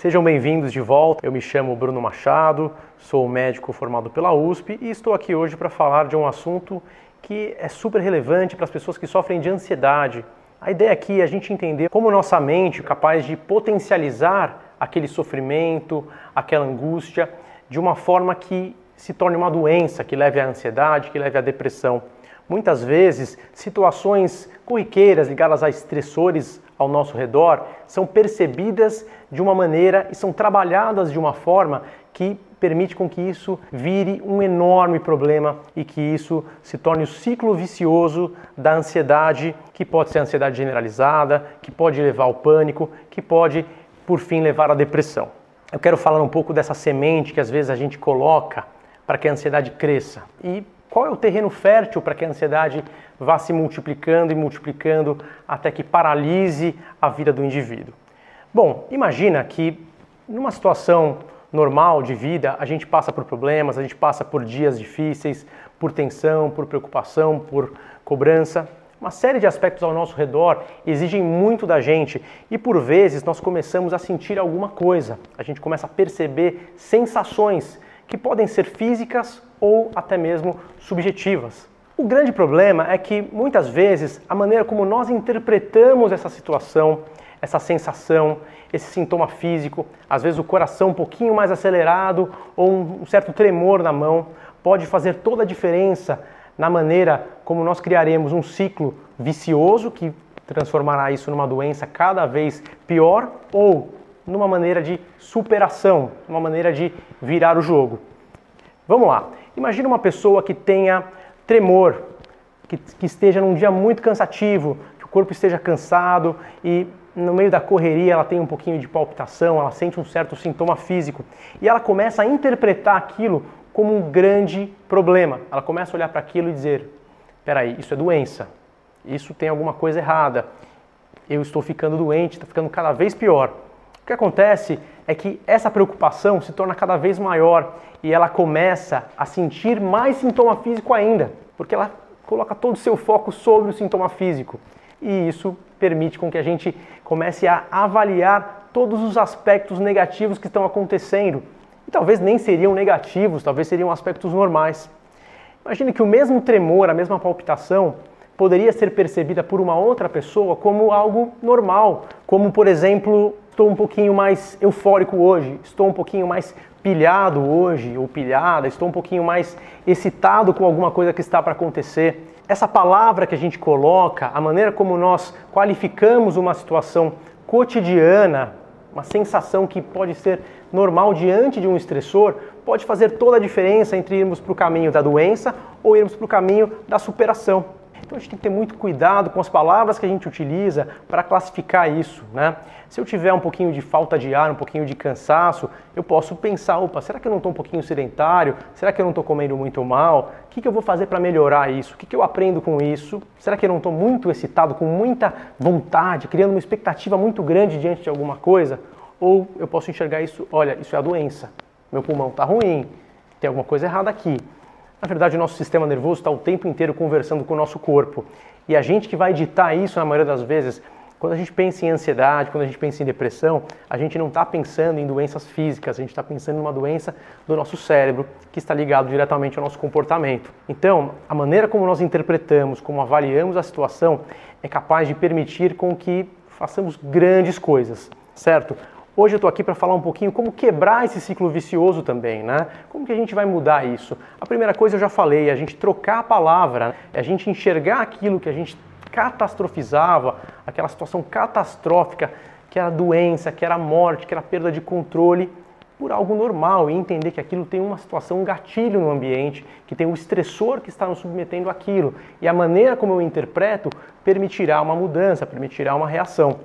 Sejam bem-vindos de volta. Eu me chamo Bruno Machado, sou médico formado pela USP e estou aqui hoje para falar de um assunto que é super relevante para as pessoas que sofrem de ansiedade. A ideia aqui é a gente entender como nossa mente é capaz de potencializar aquele sofrimento, aquela angústia, de uma forma que se torne uma doença, que leve à ansiedade, que leve à depressão. Muitas vezes, situações corriqueiras ligadas a estressores ao nosso redor são percebidas de uma maneira e são trabalhadas de uma forma que permite com que isso vire um enorme problema e que isso se torne o ciclo vicioso da ansiedade, que pode ser ansiedade generalizada, que pode levar ao pânico, que pode, por fim, levar à depressão. Eu quero falar um pouco dessa semente que às vezes a gente coloca para que a ansiedade cresça. E qual é o terreno fértil para que a ansiedade vá se multiplicando e multiplicando até que paralise a vida do indivíduo? Bom, imagina que numa situação normal de vida, a gente passa por problemas, a gente passa por dias difíceis, por tensão, por preocupação, por cobrança. Uma série de aspectos ao nosso redor exigem muito da gente e por vezes nós começamos a sentir alguma coisa. A gente começa a perceber sensações que podem ser físicas ou até mesmo subjetivas. O grande problema é que muitas vezes a maneira como nós interpretamos essa situação, essa sensação, esse sintoma físico, às vezes o coração um pouquinho mais acelerado ou um certo tremor na mão, pode fazer toda a diferença na maneira como nós criaremos um ciclo vicioso que transformará isso numa doença cada vez pior ou numa maneira de superação, uma maneira de virar o jogo. Vamos lá. Imagina uma pessoa que tenha tremor, que, que esteja num dia muito cansativo, que o corpo esteja cansado e no meio da correria ela tem um pouquinho de palpitação, ela sente um certo sintoma físico e ela começa a interpretar aquilo como um grande problema. Ela começa a olhar para aquilo e dizer: peraí, isso é doença, isso tem alguma coisa errada, eu estou ficando doente, está ficando cada vez pior. O que acontece é que essa preocupação se torna cada vez maior e ela começa a sentir mais sintoma físico ainda, porque ela coloca todo o seu foco sobre o sintoma físico. E isso permite com que a gente comece a avaliar todos os aspectos negativos que estão acontecendo. E talvez nem seriam negativos, talvez seriam aspectos normais. Imagine que o mesmo tremor, a mesma palpitação, poderia ser percebida por uma outra pessoa como algo normal, como por exemplo, estou um pouquinho mais eufórico hoje, estou um pouquinho mais pilhado hoje ou pilhada, estou um pouquinho mais excitado com alguma coisa que está para acontecer. Essa palavra que a gente coloca, a maneira como nós qualificamos uma situação cotidiana, uma sensação que pode ser normal diante de um estressor, pode fazer toda a diferença entre irmos para o caminho da doença ou irmos para o caminho da superação. Então a gente tem que ter muito cuidado com as palavras que a gente utiliza para classificar isso. Né? Se eu tiver um pouquinho de falta de ar, um pouquinho de cansaço, eu posso pensar, opa, será que eu não estou um pouquinho sedentário? Será que eu não estou comendo muito mal? O que, que eu vou fazer para melhorar isso? O que, que eu aprendo com isso? Será que eu não estou muito excitado, com muita vontade, criando uma expectativa muito grande diante de alguma coisa? Ou eu posso enxergar isso, olha, isso é a doença. Meu pulmão está ruim, tem alguma coisa errada aqui. Na verdade, o nosso sistema nervoso está o tempo inteiro conversando com o nosso corpo. E a gente que vai ditar isso, na maioria das vezes, quando a gente pensa em ansiedade, quando a gente pensa em depressão, a gente não está pensando em doenças físicas, a gente está pensando em uma doença do nosso cérebro que está ligado diretamente ao nosso comportamento. Então, a maneira como nós interpretamos, como avaliamos a situação, é capaz de permitir com que façamos grandes coisas, certo? Hoje eu estou aqui para falar um pouquinho como quebrar esse ciclo vicioso também, né? Como que a gente vai mudar isso? A primeira coisa eu já falei, é a gente trocar a palavra, é a gente enxergar aquilo que a gente catastrofizava, aquela situação catastrófica, que era doença, que era morte, que era perda de controle, por algo normal e entender que aquilo tem uma situação, um gatilho no ambiente, que tem um estressor que está nos submetendo àquilo. E a maneira como eu interpreto permitirá uma mudança, permitirá uma reação.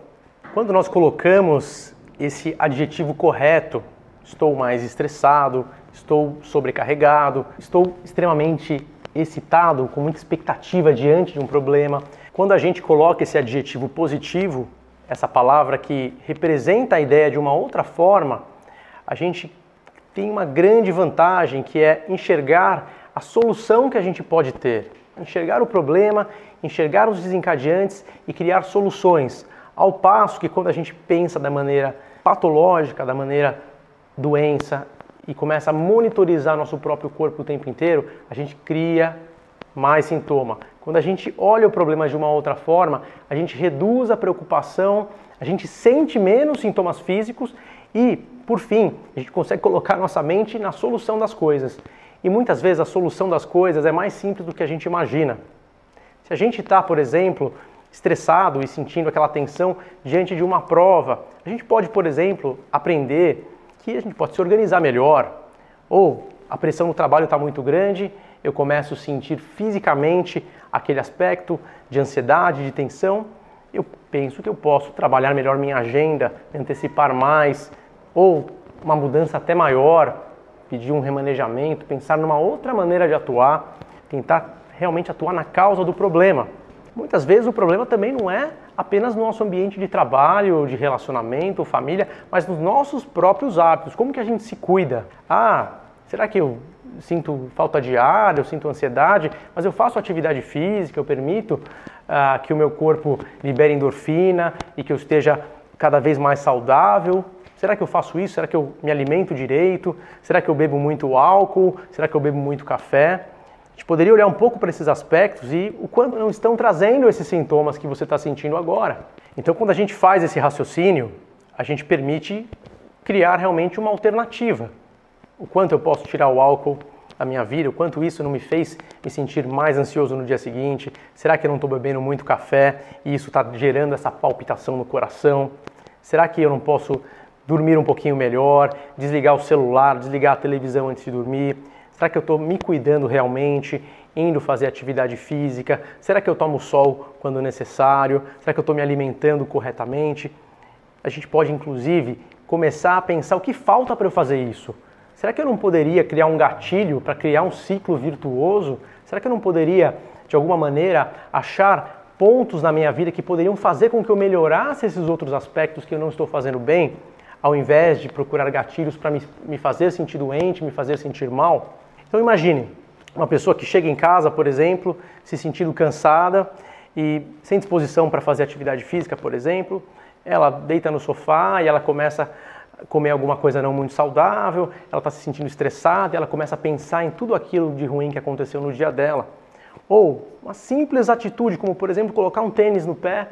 Quando nós colocamos esse adjetivo correto. Estou mais estressado, estou sobrecarregado, estou extremamente excitado, com muita expectativa diante de um problema. Quando a gente coloca esse adjetivo positivo, essa palavra que representa a ideia de uma outra forma, a gente tem uma grande vantagem que é enxergar a solução que a gente pode ter, enxergar o problema, enxergar os desencadeantes e criar soluções ao passo que quando a gente pensa da maneira patológica da maneira doença e começa a monitorizar nosso próprio corpo o tempo inteiro, a gente cria mais sintoma. Quando a gente olha o problema de uma outra forma, a gente reduz a preocupação, a gente sente menos sintomas físicos e, por fim, a gente consegue colocar nossa mente na solução das coisas. E muitas vezes a solução das coisas é mais simples do que a gente imagina. Se a gente está, por exemplo, estressado e sentindo aquela tensão diante de uma prova, a gente pode, por exemplo, aprender que a gente pode se organizar melhor. Ou a pressão no trabalho está muito grande, eu começo a sentir fisicamente aquele aspecto de ansiedade, de tensão. Eu penso que eu posso trabalhar melhor minha agenda, antecipar mais, ou uma mudança até maior, pedir um remanejamento, pensar numa outra maneira de atuar, tentar realmente atuar na causa do problema. Muitas vezes o problema também não é apenas no nosso ambiente de trabalho, de relacionamento, família, mas nos nossos próprios hábitos. Como que a gente se cuida? Ah, será que eu sinto falta de ar, eu sinto ansiedade, mas eu faço atividade física, eu permito ah, que o meu corpo libere endorfina e que eu esteja cada vez mais saudável? Será que eu faço isso? Será que eu me alimento direito? Será que eu bebo muito álcool? Será que eu bebo muito café? A gente poderia olhar um pouco para esses aspectos e o quanto não estão trazendo esses sintomas que você está sentindo agora. Então, quando a gente faz esse raciocínio, a gente permite criar realmente uma alternativa. O quanto eu posso tirar o álcool da minha vida, o quanto isso não me fez me sentir mais ansioso no dia seguinte. Será que eu não estou bebendo muito café e isso está gerando essa palpitação no coração? Será que eu não posso dormir um pouquinho melhor, desligar o celular, desligar a televisão antes de dormir? Será que eu estou me cuidando realmente, indo fazer atividade física? Será que eu tomo sol quando necessário? Será que eu estou me alimentando corretamente? A gente pode, inclusive, começar a pensar o que falta para eu fazer isso. Será que eu não poderia criar um gatilho para criar um ciclo virtuoso? Será que eu não poderia, de alguma maneira, achar pontos na minha vida que poderiam fazer com que eu melhorasse esses outros aspectos que eu não estou fazendo bem, ao invés de procurar gatilhos para me, me fazer sentir doente, me fazer sentir mal? Então imagine uma pessoa que chega em casa, por exemplo, se sentindo cansada e sem disposição para fazer atividade física, por exemplo, ela deita no sofá e ela começa a comer alguma coisa não muito saudável, ela está se sentindo estressada e ela começa a pensar em tudo aquilo de ruim que aconteceu no dia dela. Ou uma simples atitude, como por exemplo colocar um tênis no pé,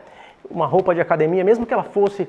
uma roupa de academia, mesmo que ela fosse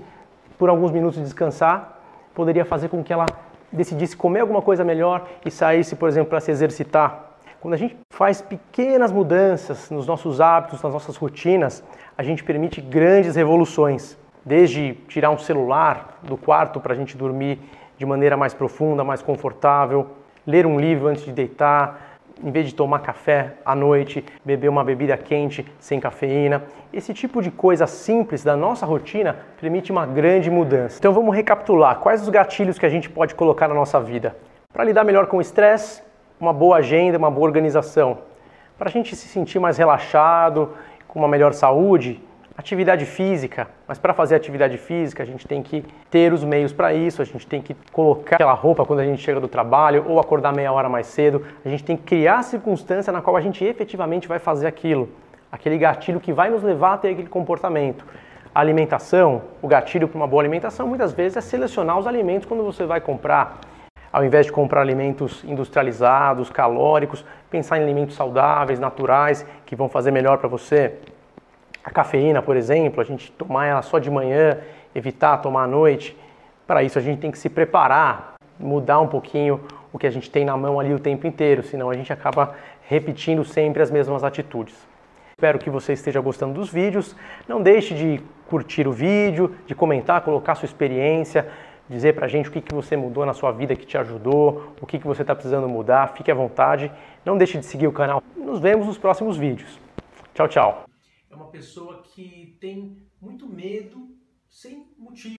por alguns minutos descansar, poderia fazer com que ela decidisse comer alguma coisa melhor e saísse, por exemplo, para se exercitar. Quando a gente faz pequenas mudanças nos nossos hábitos, nas nossas rotinas, a gente permite grandes revoluções. Desde tirar um celular do quarto para a gente dormir de maneira mais profunda, mais confortável, ler um livro antes de deitar, em vez de tomar café à noite, beber uma bebida quente sem cafeína. Esse tipo de coisa simples da nossa rotina permite uma grande mudança. Então vamos recapitular quais os gatilhos que a gente pode colocar na nossa vida. Para lidar melhor com o estresse, uma boa agenda, uma boa organização. Para a gente se sentir mais relaxado, com uma melhor saúde, Atividade física, mas para fazer atividade física a gente tem que ter os meios para isso, a gente tem que colocar aquela roupa quando a gente chega do trabalho ou acordar meia hora mais cedo, a gente tem que criar a circunstância na qual a gente efetivamente vai fazer aquilo, aquele gatilho que vai nos levar a ter aquele comportamento. A alimentação, o gatilho para uma boa alimentação muitas vezes é selecionar os alimentos quando você vai comprar. Ao invés de comprar alimentos industrializados, calóricos, pensar em alimentos saudáveis, naturais, que vão fazer melhor para você. A cafeína, por exemplo, a gente tomar ela só de manhã, evitar tomar à noite. Para isso a gente tem que se preparar, mudar um pouquinho o que a gente tem na mão ali o tempo inteiro, senão a gente acaba repetindo sempre as mesmas atitudes. Espero que você esteja gostando dos vídeos. Não deixe de curtir o vídeo, de comentar, colocar sua experiência, dizer pra gente o que, que você mudou na sua vida que te ajudou, o que, que você está precisando mudar. Fique à vontade. Não deixe de seguir o canal. Nos vemos nos próximos vídeos. Tchau, tchau é uma pessoa que tem muito medo sem motivo.